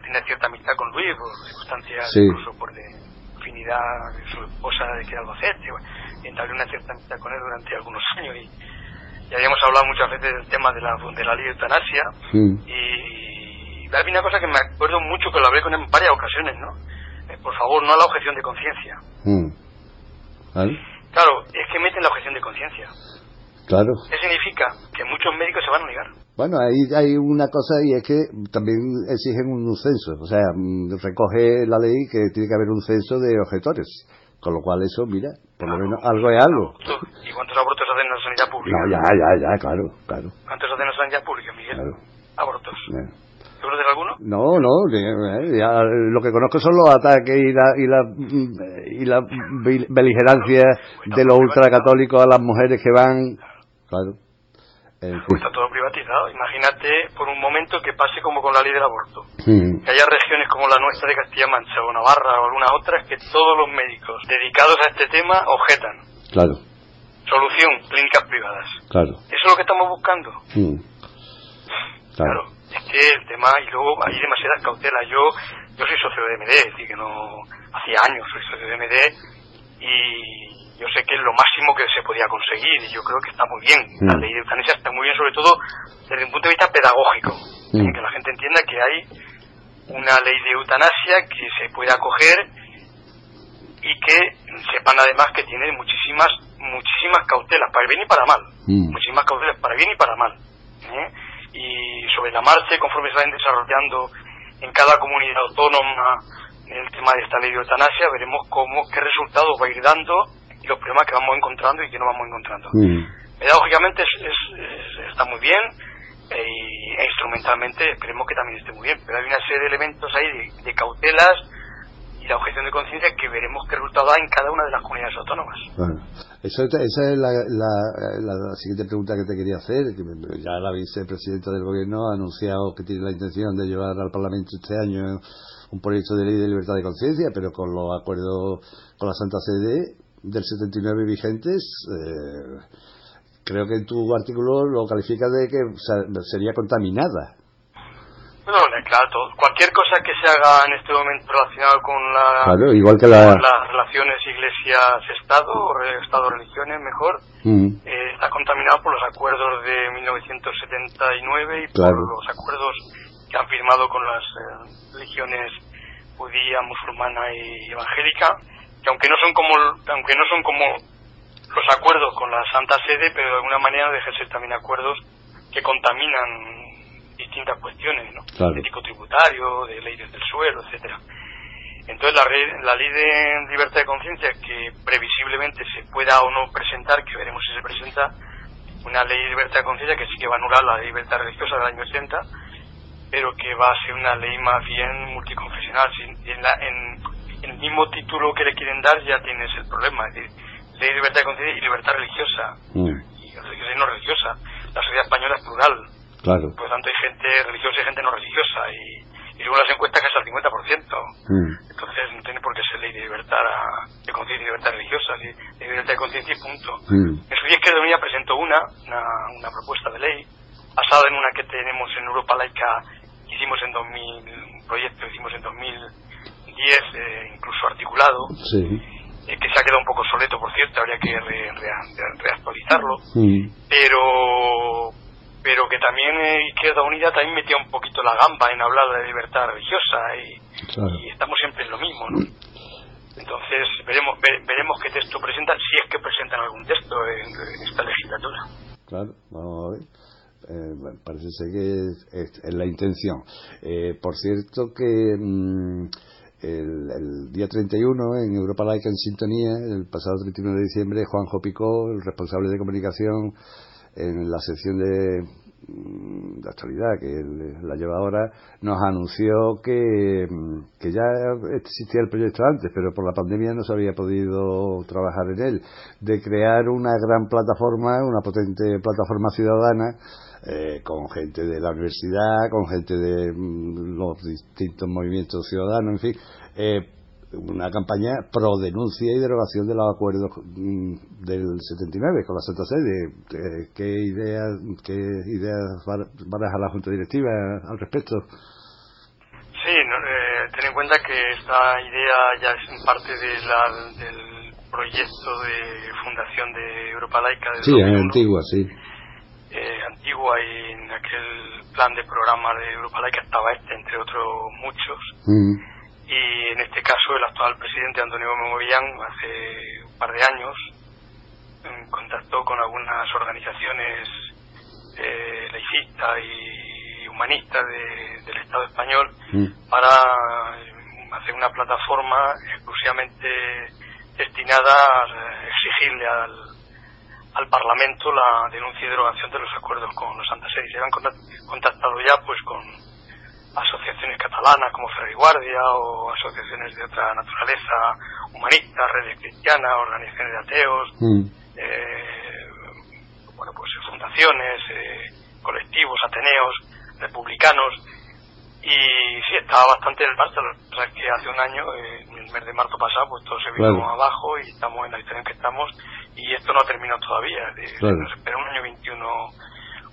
tenía cierta amistad con Luis por circunstancias incluso por de afinidad de su esposa de que era Albacete, y entablé una cierta amistad con él durante algunos años y, habíamos hablado muchas veces del tema de la, de la ley de eutanasia y, hay una cosa que me acuerdo mucho que lo hablé con él en varias ocasiones, ¿no? Eh, por favor, no a la objeción de conciencia. Claro, es que meten la objeción de conciencia. Claro. ¿Qué significa? Que muchos médicos se van a negar. Bueno, ahí hay una cosa y es que también exigen un censo, o sea, mm, recoge la ley que tiene que haber un censo de objetores, con lo cual eso, mira, por lo menos algo es algo. ¿Y cuántos abortos hacen en la sanidad pública? No, ya, ya, ya, claro, claro. ¿Cuántos hacen en la sanidad pública, Miguel? Claro. Abortos. ¿Tú conoces alguno? No, no, lo que conozco son los ataques y la, y la, y la beligerancia de los ultracatólicos a las mujeres que van. Claro. Está todo privatizado. Imagínate por un momento que pase como con la ley del aborto. Que haya regiones como la nuestra de Castilla-Mancha o Navarra o algunas otras que todos los médicos dedicados a este tema objetan. Claro. Solución, clínicas privadas. Claro. Eso es lo que estamos buscando. claro es que el tema, y luego hay demasiadas cautelas. Yo yo soy socio de MD, es decir, que no, hacía años soy socio de MD y yo sé que es lo máximo que se podía conseguir y yo creo que está muy bien. Mm. La ley de eutanasia está muy bien, sobre todo desde un punto de vista pedagógico, mm. que la gente entienda que hay una ley de eutanasia que se puede acoger y que sepan además que tiene muchísimas muchísimas cautelas para bien y para mal, mm. muchísimas cautelas para bien y para mal. ¿eh? y sobre la marcha, conforme se vayan desarrollando en cada comunidad autónoma el tema de esta ley de eutanasia, veremos cómo, qué resultados va a ir dando y los problemas que vamos encontrando y que no vamos encontrando. Mm. Pedagógicamente está muy bien e, e, instrumentalmente esperemos que también esté muy bien, pero hay una serie de elementos ahí de, cautelas y la objeción de conciencia que veremos qué resultado da en cada una de las comunidades autónomas. Esa, es la, la, siguiente pregunta que te quería hacer. Que ya la vicepresidenta del gobierno ha anunciado que tiene la intención de llevar al Parlamento este año un proyecto de ley de libertad de conciencia, pero con los acuerdos con la Santa Sede del 79 vigentes, eh, creo que en tu artículo lo califica de que sería contaminada. Bueno, claro, cualquier cosa que se haga en este momento relacionado con, la, igual que las relaciones iglesia-estado, o estado-religiones mejor, mm. eh, está contaminado por los acuerdos de 1979 y por los acuerdos que han firmado con las eh, religiones judía, musulmana y evangélica, que aunque no son como aunque no son como los acuerdos con la Santa Sede, pero de alguna manera dejan ser también acuerdos que contaminan distintas cuestiones, ¿no? Ético-tributario, de leyes del suelo, etcétera. Entonces la, la ley de libertad de conciencia que previsiblemente se pueda o no presentar, que veremos si se presenta, una ley de libertad de conciencia que sí que va a anular la libertad religiosa del año 80, pero que va a ser una ley más bien multiconfesional. En, la, en, el mismo título que le quieren dar ya tienes el problema, es decir, ley de libertad de conciencia y libertad religiosa, mm. y religiosa y no religiosa. La sociedad española es plural, Claro. Por lo tanto, hay gente religiosa y gente no religiosa. Y, y según las encuestas, casi al 50%. Mm. Entonces, no tiene por qué ser ley de libertad de conciencia y libertad religiosa, ley de libertad de conciencia y punto. Mm. En su día, Izquierda Unida presentó una, una, una, propuesta de ley basada en una que tenemos en Europa Laica, que hicimos en 2000, un proyecto que hicimos en 2010, eh, incluso articulado. Sí. Eh, que se ha quedado un poco soleto, por cierto, habría que re, re, reactualizarlo. Pero pero que también eh, Izquierda Unida también metía un poquito la gamba en hablar de libertad religiosa y, estamos siempre en lo mismo, ¿no? Entonces veremos veremos qué texto presentan, si es que presentan algún texto en, esta legislatura. Claro, vamos a ver. Eh, parece ser que es, la intención. Eh, por cierto que mm, el, el, día 31 en Europa Laica en Sintonía, el pasado 31 de diciembre, Juanjo Picó, el responsable de comunicación en la sección de, mm, de actualidad que la lleva ahora, nos anunció que, mm, que ya existía el proyecto antes, pero por la pandemia no se había podido trabajar en él, de crear una gran plataforma, una potente plataforma ciudadana, eh, con gente de la universidad, con gente de mm, los distintos movimientos ciudadanos, en fin, eh, una campaña pro denuncia y derogación de los acuerdos mm, del 79 con la Santa Sede. ¿Qué ideas qué ideas baraja la Junta Directiva al respecto? Sí, eh, ten en cuenta que esta idea ya es parte de del proyecto de fundación de Europa Laica. sí, en Antigua, sí. Eh, antigua y en aquel plan de programa de Europa Laica estaba este, entre otros muchos. Mm y en este caso el actual presidente Antonio Memorián hace un par de años mm, contactó con algunas organizaciones eh, laicistas y humanistas del Estado español mm. para mm, hacer una plataforma exclusivamente destinada a exigirle al, al Parlamento la denuncia y derogación de los acuerdos con los Santa Sede. Se han contactado ya pues con asociaciones catalanas como Ferri Guardia o asociaciones de otra naturaleza, humanistas, redes cristianas, organizaciones de ateos, mm. eh, bueno, pues fundaciones, eh, colectivos, ateneos, republicanos, y sí, estaba bastante en el marzo, o sea que hace un año, eh, el mes de marzo pasado, pues todo se vino abajo y estamos en la situación que estamos, y esto no ha terminado todavía, nos espera un año 21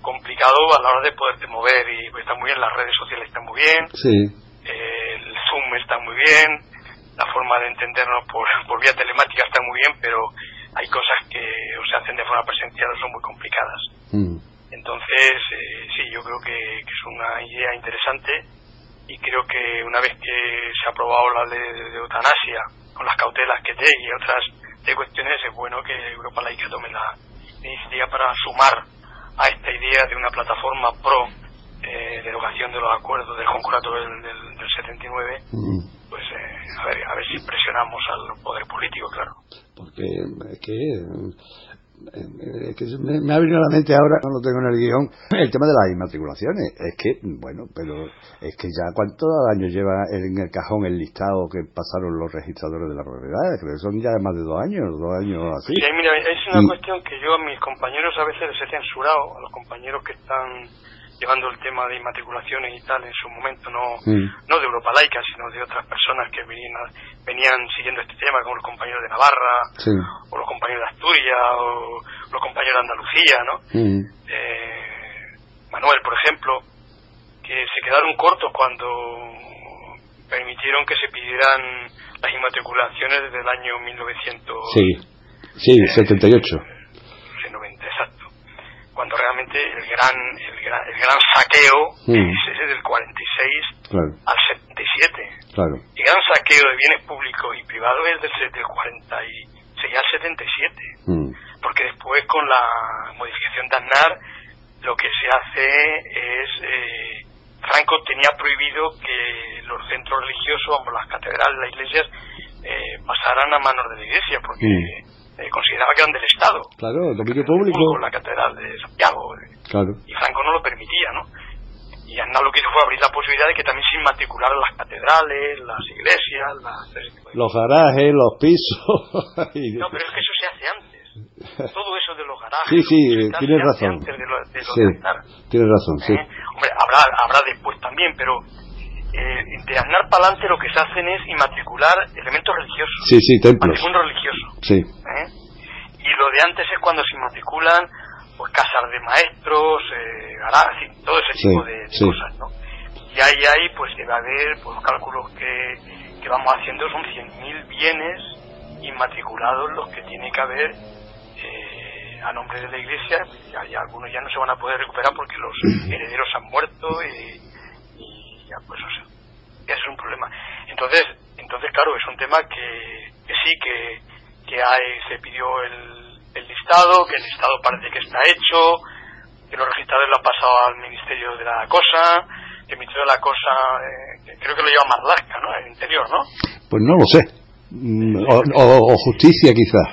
complicado a la hora de poderte mover y pues, está muy bien, las redes sociales están muy bien, eh, el Zoom está muy bien, la forma de entendernos por, por vía telemática está muy bien, pero hay cosas que o se hacen de forma presencial o son muy complicadas. Mm. Entonces, eh, sí, yo creo que, es una idea interesante y creo que una vez que se ha aprobado la ley de, eutanasia, con las cautelas que tenga y otras de cuestiones, es bueno que Europa Laica tome la iniciativa para sumar a esta idea de una plataforma pro eh, derogación de los acuerdos del concurso del, del, 79, mm. pues eh, a, ver, a ver si presionamos al poder político, claro. Porque es que que me, ha venido a la mente ahora, no lo tengo en el guion, el tema de las inmatriculaciones. Es que, bueno, pero es que ya cuántos años lleva en el cajón el listado que pasaron los registradores de las propiedades, creo que son ya más de dos años, dos años así. Sí, mira, es una cuestión que yo a mis compañeros a veces les he censurado, a los compañeros que están llevando el tema de inmatriculaciones y tal en su momento, no, no de Europa Laica, sino de otras personas que venían, venían siguiendo este tema, como los compañeros de Navarra, o los compañeros de Asturias, o los compañeros de Andalucía, ¿no? Eh, Manuel, por ejemplo, que se quedaron cortos cuando permitieron que se pidieran las inmatriculaciones desde el año 1900. Sí, sí, 78. Eh, cuando realmente el gran el gran, el gran saqueo mm. es ese del 46 al 77. Claro. El gran saqueo de bienes públicos y privados es del, del 46 al 77. Mm. Porque después con la modificación de Aznar lo que se hace es... Eh, Franco tenía prohibido que los centros religiosos, como las catedrales, las iglesias, eh, pasaran a manos de la iglesia, porque mm. Eh, consideraba que eran del Estado. Claro, dominio público. la catedral de Santiago. Eh. Claro. Y Franco no lo permitía, ¿no? Y Aznar lo que hizo fue abrir la posibilidad de que también se inmatricularan las catedrales, las iglesias, las... los garajes, los pisos. no, pero es que eso se hace antes. Todo eso de los garajes. Sí, sí, tienes razón. Antes de lo, de sí, tienes razón, sí. ¿Eh? Hombre, habrá, habrá después también, pero eh, de Aznar para adelante lo que se hacen es inmatricular elementos religiosos. Sí, sí, templos. Patrimonio religioso. Sí. ¿Eh? Y lo de antes es cuando se inmatriculan pues casas de maestros, eh, garajes, todo ese tipo de, cosas, ¿no? Y ahí, ahí pues debe haber, pues los cálculos que, que vamos haciendo son 100.000 bienes inmatriculados los que tiene que haber eh, a nombre de la iglesia. Y, algunos ya no se van a poder recuperar porque los herederos han muerto y ya pues o sea, ese es un problema entonces entonces claro es un tema que, que sí que, que hay, se pidió el, el listado que el listado parece que está hecho que los registradores lo han pasado al ministerio de la cosa que el ministerio de la cosa eh, creo que lo lleva Marlaska no el interior no pues no lo sé. Mm, o, justicia quizás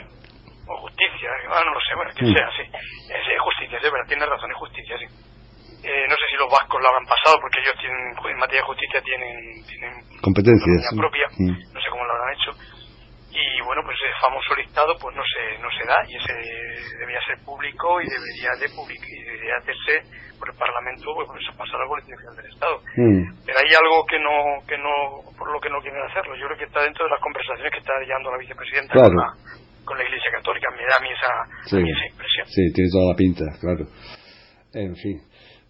o justicia ah, no lo sé bueno que mm. sea sí. Es, justicia es verdad tiene razón es justicia sí. Eh, no sé si los vascos lo habrán pasado porque ellos tienen en materia de justicia tienen, tienen competencias propia, no sé cómo lo habrán hecho. Bueno, pues ese famoso listado pues no se, no se da y ese debería ser público y debería de public, y debería hacerse por el Parlamento, pues, pues pasar al Boletín Oficial del Estado. Pero hay algo que no, que no, por lo que no quieren hacerlo. Yo creo que está dentro de las conversaciones que está llevando la vicepresidenta con, la, con la Iglesia Católica. Me da a mí esa, esa impresión. Sí, tiene toda la pinta, claro. En fin.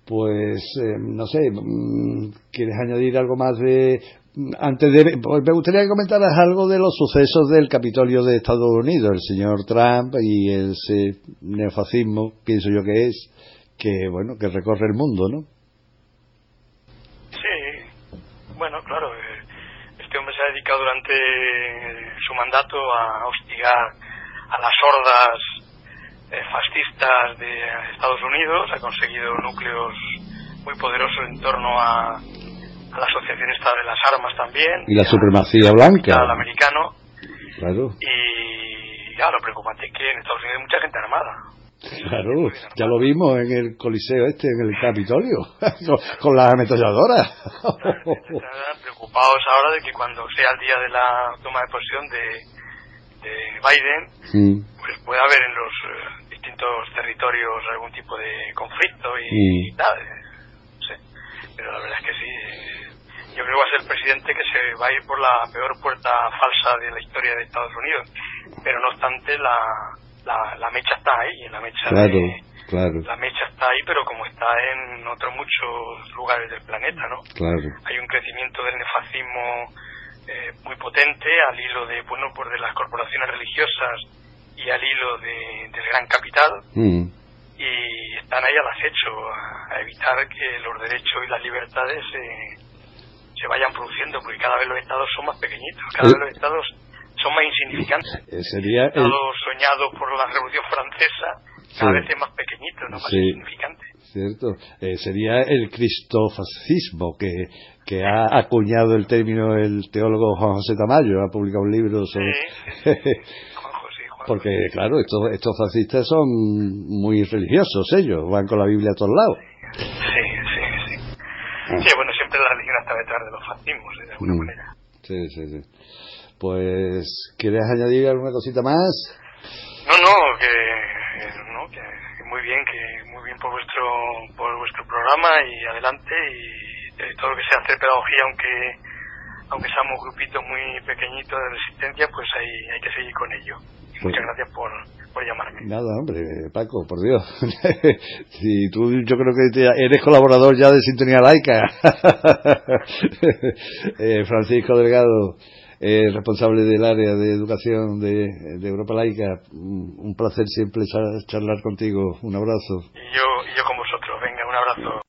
Pues, eh, no sé, mm, ¿quieres añadir algo más de... Antes de... Pues me gustaría que comentaras algo de los sucesos del Capitolio de Estados Unidos, el señor Trump y ese neofascismo, pienso yo que es, que, bueno, que recorre el mundo, ¿no? Sí, bueno, claro, eh, este hombre se ha dedicado durante su mandato a hostigar a las hordas eh, fascistas de Estados Unidos, ha conseguido núcleos muy poderosos en torno a, a la asociación esta de las armas también. Y la supremacía blanca. Al americano. Claro. Y ya, lo preocupante es que en Estados Unidos hay mucha gente armada. Claro, ya lo vimos en el Coliseo este, en el Capitolio, con, las ametralladoras. preocupados ahora de que cuando sea el día de la toma de posesión de, de Biden, pues pueda haber en los eh, distintos territorios algún tipo de conflicto y, tal. No sé. Pero la verdad es que sí, yo creo que va a ser el presidente que se va a ir por la peor puerta falsa de la historia de Estados Unidos. Pero no obstante, la, la, mecha está ahí, la mecha claro, la mecha está ahí, pero como está en otros muchos lugares del planeta, ¿no? Claro. Hay un crecimiento del nefascismo eh, muy potente al hilo de, bueno, pues de las corporaciones religiosas y al hilo de, del gran capital. Mm. Y están ahí al acecho a, evitar que los derechos y las libertades se, se vayan produciendo, porque cada vez los estados son más pequeñitos, cada vez los estados son más insignificantes. Eh, sería el... soñado por la Revolución Francesa, cada vez es más pequeñito, no más insignificante. Cierto. Eh, sería el cristofascismo que, que ha acuñado el término el teólogo Juan José Tamayo, ha publicado un libro sobre... Porque, claro, estos, estos fascistas son muy religiosos ellos, van con la Biblia a todos lados. Sí, sí, sí. Ah. Sí, bueno, siempre la religión está detrás de los fascismos, de alguna mm. manera. Sí, sí, sí. Pues, ¿quieres añadir alguna cosita más? No, no, que, no, que muy bien, que muy bien por vuestro, por vuestro programa y adelante y todo lo que sea hacer pedagogía, aunque aunque seamos grupitos muy pequeñitos de resistencia, pues hay, hay que seguir con ello. Pues muchas gracias por, por llamarme. Nada, hombre, Paco, por Dios. si tú, yo creo que eres colaborador ya de Sintonía Laica. eh, Francisco Delgado, eh, responsable del área de educación de, Europa Laica. Un placer siempre charlar contigo. Un abrazo. Y yo, y yo con vosotros. Venga, un abrazo.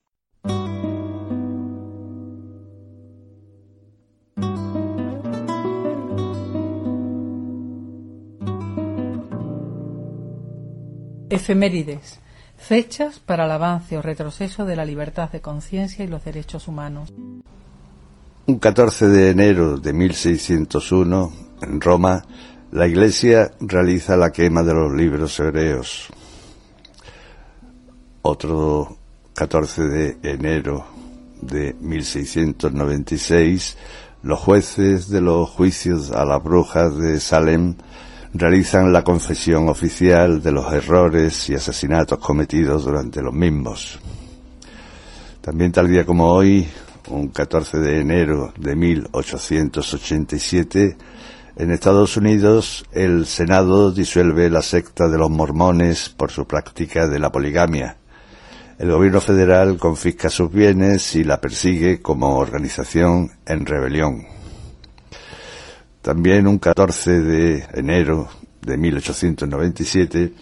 Efemérides. Fechas para el avance o retroceso de la libertad de conciencia y los derechos humanos. Un 14 de enero de 1601, en Roma, la Iglesia realiza la quema de los libros hebreos. Otro 14 de enero de 1696, los jueces de los juicios a las brujas de Salem realizan la confesión oficial de los errores y asesinatos cometidos durante los mismos. También tal día como hoy, un 14 de enero de 1887, en Estados Unidos el Senado disuelve la secta de los mormones por su práctica de la poligamia. El gobierno federal confisca sus bienes y la persigue como organización en rebelión. También un 14 de enero de 1897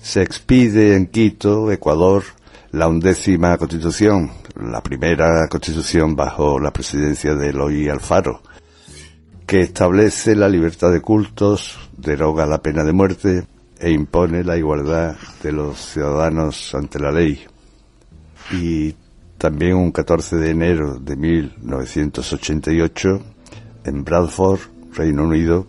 se expide en Quito, Ecuador, la undécima constitución, la primera constitución bajo la presidencia de Eloy Alfaro, que establece la libertad de cultos, deroga la pena de muerte e impone la igualdad de los ciudadanos ante la ley. Y también un 14 de enero de 1988, en Bradford, Reino Unido,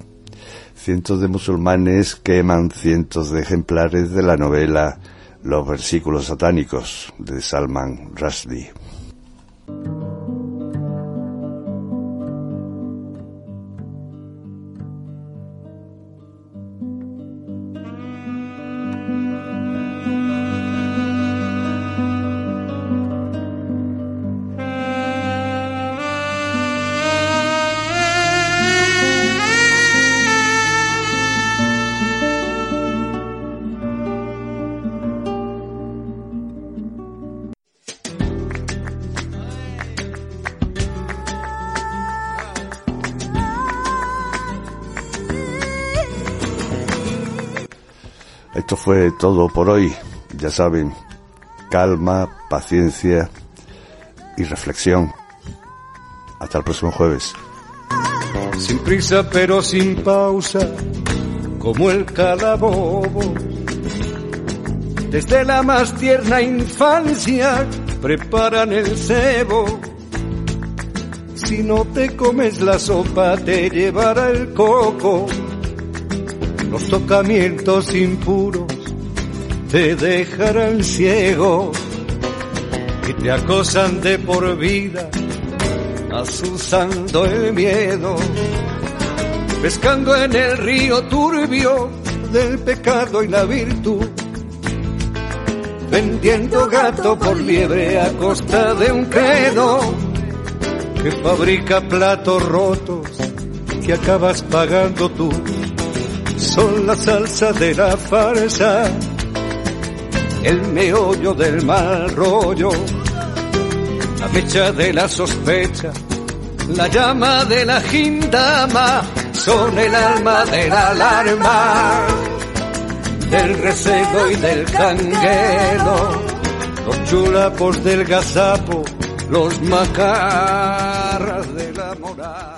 cientos de musulmanes queman cientos de ejemplares de la novela Los versículos satánicos de Salman Rushdie. Fue todo por hoy. Ya saben, calma, paciencia y reflexión. Hasta el próximo jueves. Sin prisa pero sin pausa, como el calabobo. Desde la más tierna infancia preparan el cebo. Si no te comes la sopa te llevará el coco. Los tocamientos impuros te dejarán ciego y te acosan de por vida, asusando el miedo, pescando en el río turbio del pecado y la virtud, vendiendo gato por liebre a costa de un credo que fabrica platos rotos que acabas pagando tú. Son la salsa de la farsa, el meollo del mal rollo, la fecha de la sospecha, la llama de la gindama, son el alma de la alarma, del recego y del canguero, los chulapos del gazapo, los macarras de la moral.